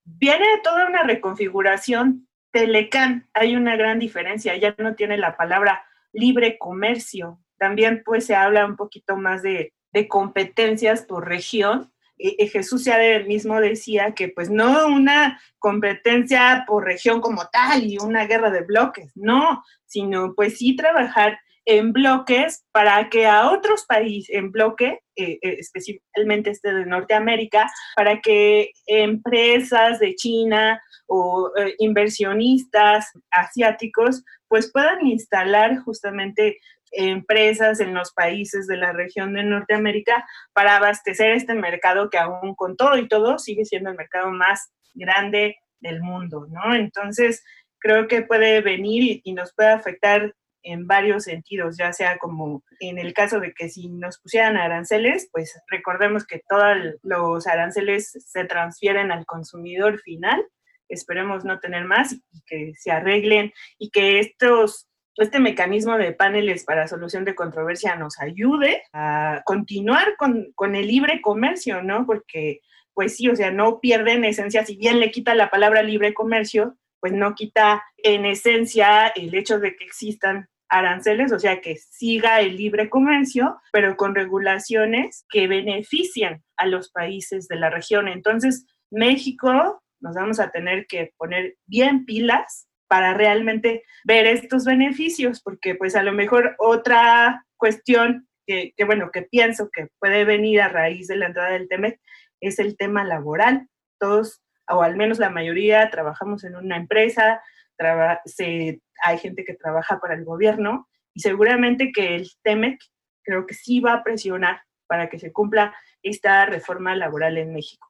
viene toda una reconfiguración. Telecan, hay una gran diferencia, ya no tiene la palabra libre comercio. También pues se habla un poquito más de, competencias por región. Eh, eh, Jesús ya mismo decía que pues no una competencia por región como tal y una guerra de bloques, no, sino pues sí trabajar en bloques para que a otros países en bloque, eh, especialmente este de Norteamérica, para que empresas de China o inversionistas asiáticos pues puedan instalar justamente empresas en los países de la región de Norteamérica para abastecer este mercado que aún con todo y todo sigue siendo el mercado más grande del mundo, ¿no? Entonces, creo que puede venir y, nos puede afectar en varios sentidos, ya sea como en el caso de que si nos pusieran aranceles, pues recordemos que todos los aranceles se transfieren al consumidor final esperemos no tener más y que se arreglen y que estos este mecanismo de paneles para solución de controversia nos ayude a continuar con, con, el libre comercio, ¿no? Porque, pues sí, o sea, no pierde en esencia, si bien le quita la palabra libre comercio, pues no quita en esencia el hecho de que existan aranceles, o sea, que siga el libre comercio, pero con regulaciones que benefician a los países de la región. Entonces, México nos vamos a tener que poner bien pilas para realmente ver estos beneficios, porque pues a lo mejor otra cuestión que, bueno, que pienso que puede venir a raíz de la entrada del TEMEC es el tema laboral. Todos, o al menos la mayoría, trabajamos en una empresa, hay gente que trabaja para el gobierno y seguramente que el TEMEC creo que sí va a presionar para que se cumpla esta reforma laboral en México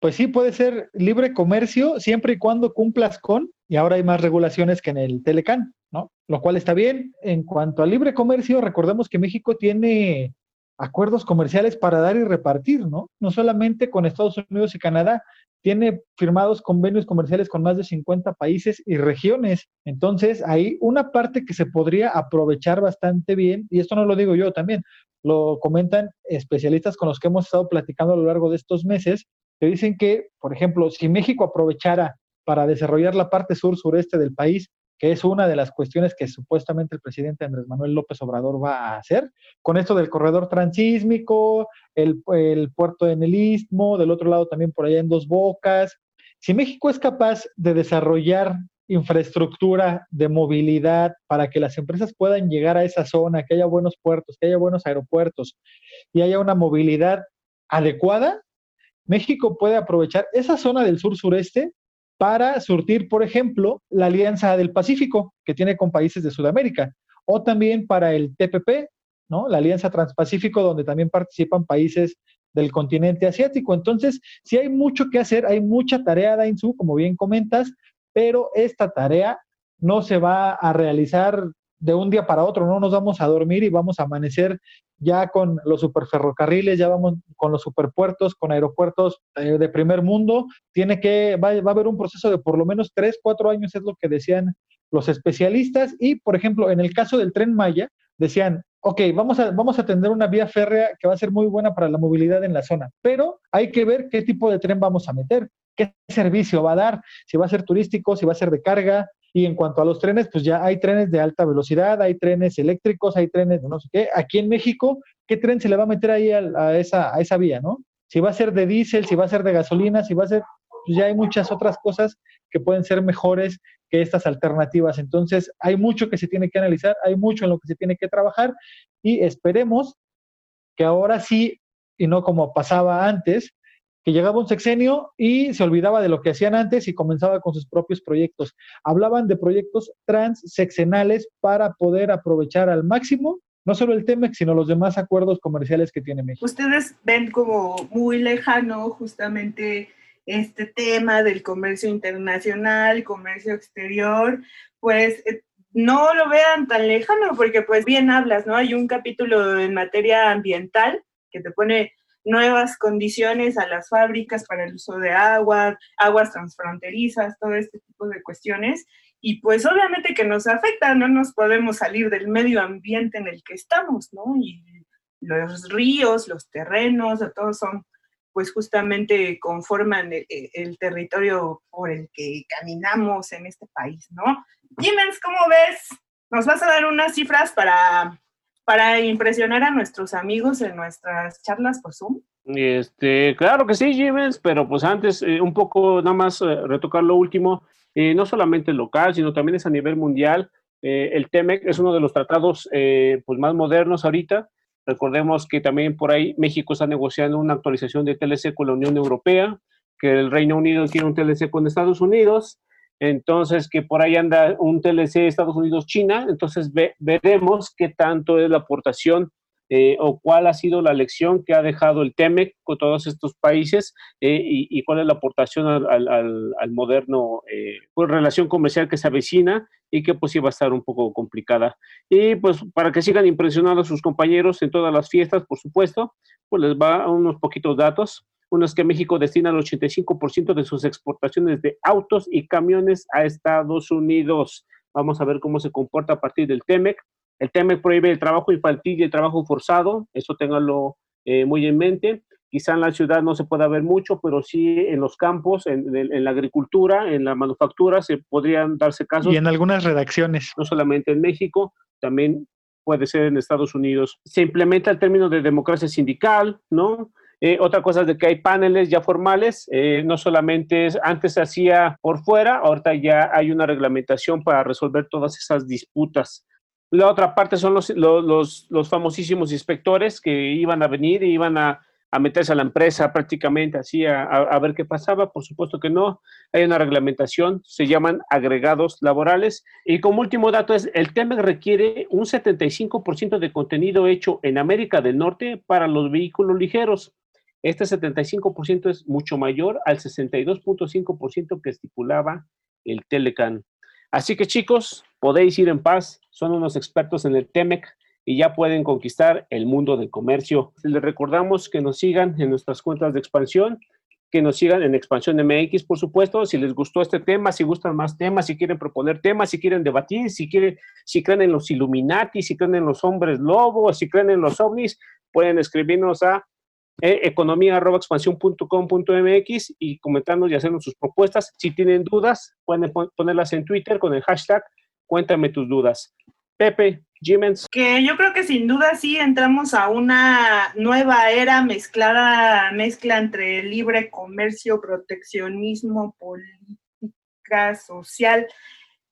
pues sí puede ser libre comercio siempre y cuando cumplas con, y ahora hay más regulaciones que en el Telecán, ¿no? Lo cual está bien. En cuanto al libre comercio, recordemos que México tiene acuerdos comerciales para dar y repartir, ¿no? No solamente con Estados Unidos y Canadá, tiene firmados convenios comerciales con más de 50 países y regiones. Entonces, hay una parte que se podría aprovechar bastante bien, y esto no lo digo yo también, lo comentan especialistas con los que hemos estado platicando a lo largo de estos meses, que dicen que, por ejemplo, si México aprovechara para desarrollar la parte sur-sureste del país, que es una de las cuestiones que supuestamente el presidente Andrés Manuel López Obrador va a hacer, con esto del corredor transísmico, el, el puerto en el Istmo, del otro lado también por allá en Dos Bocas. Si México es capaz de desarrollar infraestructura de movilidad para que las empresas puedan llegar a esa zona, que haya buenos puertos, que haya buenos aeropuertos y haya una movilidad adecuada, México puede aprovechar esa zona del sur-sureste para surtir, por ejemplo, la Alianza del Pacífico que tiene con países de Sudamérica, o también para el TPP, ¿no? La Alianza Transpacífico, donde también participan países del continente asiático. Entonces, sí hay mucho que hacer, hay mucha tarea, Dainzu, como bien comentas, pero esta tarea no se va a realizar de un día para otro, no nos vamos a dormir y vamos a amanecer ya con los superferrocarriles, ya vamos con los superpuertos, con aeropuertos eh, de primer mundo. Tiene que, va, va, a haber un proceso de por lo menos tres, cuatro años, es lo que decían los especialistas. Y, por ejemplo, en el caso del tren Maya, decían, ok, vamos a, vamos a tener una vía férrea que va a ser muy buena para la movilidad en la zona, pero hay que ver qué tipo de tren vamos a meter, qué servicio va a dar, si va a ser turístico, si va a ser de carga, y en cuanto a los trenes, pues ya hay trenes de alta velocidad, hay trenes eléctricos, hay trenes de no sé qué. Aquí en México, ¿qué tren se le va a meter ahí a, esa, vía, no? Si va a ser de diésel, si va a ser de gasolina, si va a ser, pues ya hay muchas otras cosas que pueden ser mejores que estas alternativas. Entonces, hay mucho que se tiene que analizar, hay mucho en lo que se tiene que trabajar y esperemos que ahora sí, y no como pasaba antes, llegaba un sexenio y se olvidaba de lo que hacían antes y comenzaba con sus propios proyectos. Hablaban de proyectos transseccionales para poder aprovechar al máximo no solo el TEMEX, sino los demás acuerdos comerciales que tiene México. Ustedes ven como muy lejano justamente este tema del comercio internacional, comercio exterior, pues eh, no lo vean tan lejano porque pues bien hablas, ¿no? Hay un capítulo en materia ambiental que te pone nuevas condiciones a las fábricas para el uso de agua, aguas transfronterizas, todo este tipo de cuestiones. Y pues obviamente que nos afecta, no nos podemos salir del medio ambiente en el que estamos, ¿no? Y los ríos, los terrenos, todos son, pues justamente conforman el, el territorio por el que caminamos en este país, ¿no? Jiménez, ¿cómo ves? ¿Nos vas a dar unas cifras para para impresionar a nuestros amigos en nuestras charlas por Zoom? Este, claro que sí, Jiménez, pero pues antes eh, un poco nada más eh, retocar lo último, eh, no solamente local, sino también es a nivel mundial. el TEMEC es uno de los tratados pues más modernos ahorita. Recordemos que también por ahí México está negociando una actualización de TLC con la Unión Europea, que el Reino Unido tiene un TLC con Estados Unidos, entonces que por ahí anda un TLC Estados Unidos-China, entonces veremos qué tanto es la aportación eh, o cuál ha sido la lección que ha dejado el TEMEC con todos estos países eh, y, cuál es la aportación al, moderno eh, pues, relación comercial que se avecina y que pues iba a estar un poco complicada. Y pues para que sigan impresionando a sus compañeros en todas las fiestas, por supuesto, pues les va unos poquitos datos. Uno es que México destina el 85% de sus exportaciones de autos y camiones a Estados Unidos. Vamos a ver cómo se comporta a partir del TEMEC. El TEMEC prohíbe el trabajo infantil y el trabajo forzado, eso ténganlo eh, muy en mente. Quizá en la ciudad no se pueda ver mucho, pero sí en los campos, en, en, la agricultura, en la manufactura, se podrían darse casos. Y en algunas redacciones. No solamente en México, también puede ser en Estados Unidos. Se implementa el término de democracia sindical, ¿no? Eh, otra cosa es de que hay paneles ya formales, eh, no solamente antes se hacía por fuera, ahorita ya hay una reglamentación para resolver todas esas disputas. La otra parte son los, los, los, famosísimos inspectores que iban a venir y iban a, a meterse a la empresa prácticamente así a, a, ver qué pasaba. Por supuesto que no, hay una reglamentación, se llaman agregados laborales. Y como último dato es, el tema requiere un 75% de contenido hecho en América del Norte para los vehículos ligeros. Este 75% es mucho mayor al 62.5% que estipulaba el Telecan. Así que chicos, podéis ir en paz, son unos expertos en el TEMEC y ya pueden conquistar el mundo del comercio. Les recordamos que nos sigan en nuestras cuentas de expansión, que nos sigan en Expansión MX, por supuesto, si les gustó este tema, si gustan más temas, si quieren proponer temas, si quieren debatir, si quieren, si creen en los Illuminati, si creen en los hombres lobos, si creen en los ovnis, pueden escribirnos a eh, economía.expansión.com.mx y comentarnos y hacernos sus propuestas. Si tienen dudas, pueden ponerlas en Twitter con el hashtag Cuéntame tus dudas. Pepe, Jimens. Que yo creo que sin duda sí entramos a una nueva era mezclada, mezcla entre libre comercio, proteccionismo, política, social.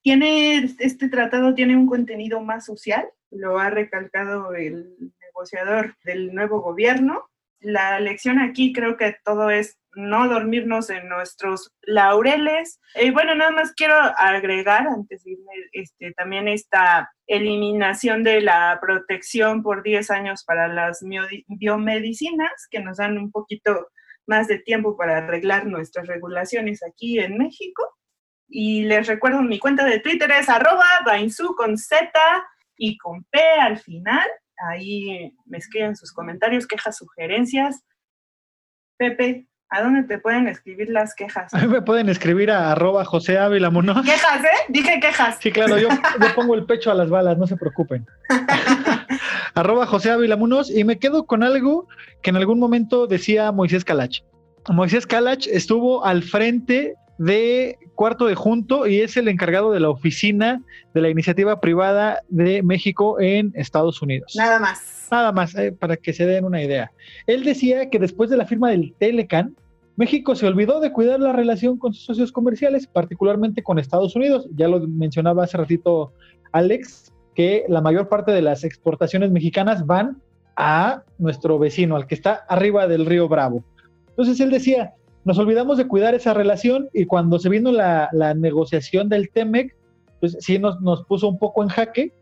Tiene, este tratado tiene un contenido más social, lo ha recalcado el negociador del nuevo gobierno, la lección aquí creo que todo es no dormirnos en nuestros laureles. Y bueno, nada más quiero agregar, antes de irme, este, también esta eliminación de la protección por 10 años para las biomedicinas, que nos dan un poquito más de tiempo para arreglar nuestras regulaciones aquí en México. Y les recuerdo, mi cuenta de Twitter es arroba con Z y con P al final. Ahí me escriben sus comentarios, quejas, sugerencias. Pepe, ¿a dónde te pueden escribir las quejas? A mí me pueden escribir a arroba José Ávila Munoz. Quejas, ¿eh? Dije quejas. Sí, claro, yo, yo pongo el pecho a las balas, no se preocupen. arroba José Ávila Munoz y me quedo con algo que en algún momento decía Moisés Calach. Moisés Calach estuvo al frente de Cuarto de Junto y es el encargado de la oficina de la iniciativa privada de México en Estados Unidos. Nada más. Nada más, eh, para que se den una idea. Él decía que después de la firma del Telecan, México se olvidó de cuidar la relación con sus socios comerciales, particularmente con Estados Unidos. Ya lo mencionaba hace ratito Alex, que la mayor parte de las exportaciones mexicanas van a nuestro vecino, al que está arriba del río Bravo. Entonces él decía, nos olvidamos de cuidar esa relación y cuando se vino la, negociación del TEMEC, pues sí nos, nos, puso un poco en jaque,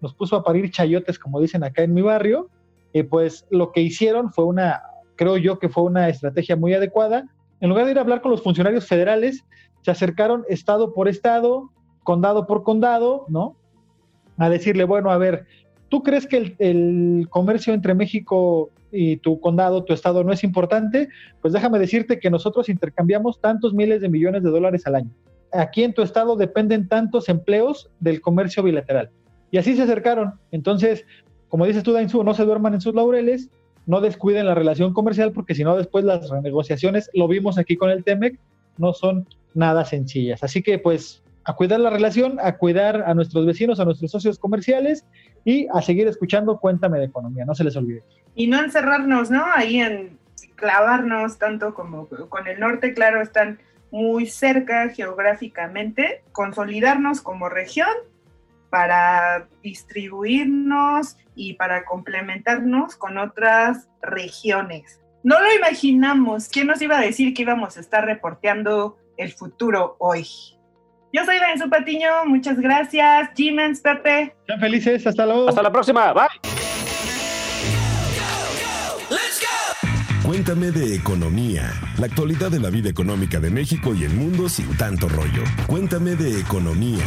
nos puso a parir chayotes, como dicen acá en mi barrio, y pues lo que hicieron fue una, creo yo que fue una estrategia muy adecuada. En lugar de ir a hablar con los funcionarios federales, se acercaron estado por estado, condado por condado, ¿no? A decirle, bueno, a ver, ¿tú crees que el, el comercio entre México y tu condado, tu estado no es importante, pues déjame decirte que nosotros intercambiamos tantos miles de millones de dólares al año. Aquí en tu estado dependen tantos empleos del comercio bilateral. Y así se acercaron. Entonces, como dices tú, Dainzu, no se duerman en sus laureles, no descuiden la relación comercial, porque si no, después las renegociaciones, lo vimos aquí con el TEMEC, no son nada sencillas. Así que, pues, a cuidar la relación, a cuidar a nuestros vecinos, a nuestros socios comerciales y a seguir escuchando Cuéntame de Economía, no se les olvide. Y no encerrarnos, ¿no? Ahí en clavarnos tanto como con el norte, claro, están muy cerca geográficamente, consolidarnos como región para distribuirnos y para complementarnos con otras regiones. No lo imaginamos. ¿Quién nos iba a decir que íbamos a estar reporteando el futuro hoy? Yo soy Daniel Patiño, muchas gracias. Jimens, Pepe. Sean felices, hasta luego. Hasta la próxima, bye. Cuéntame de economía, la actualidad de la vida económica de México y el mundo sin tanto rollo. Cuéntame de economía.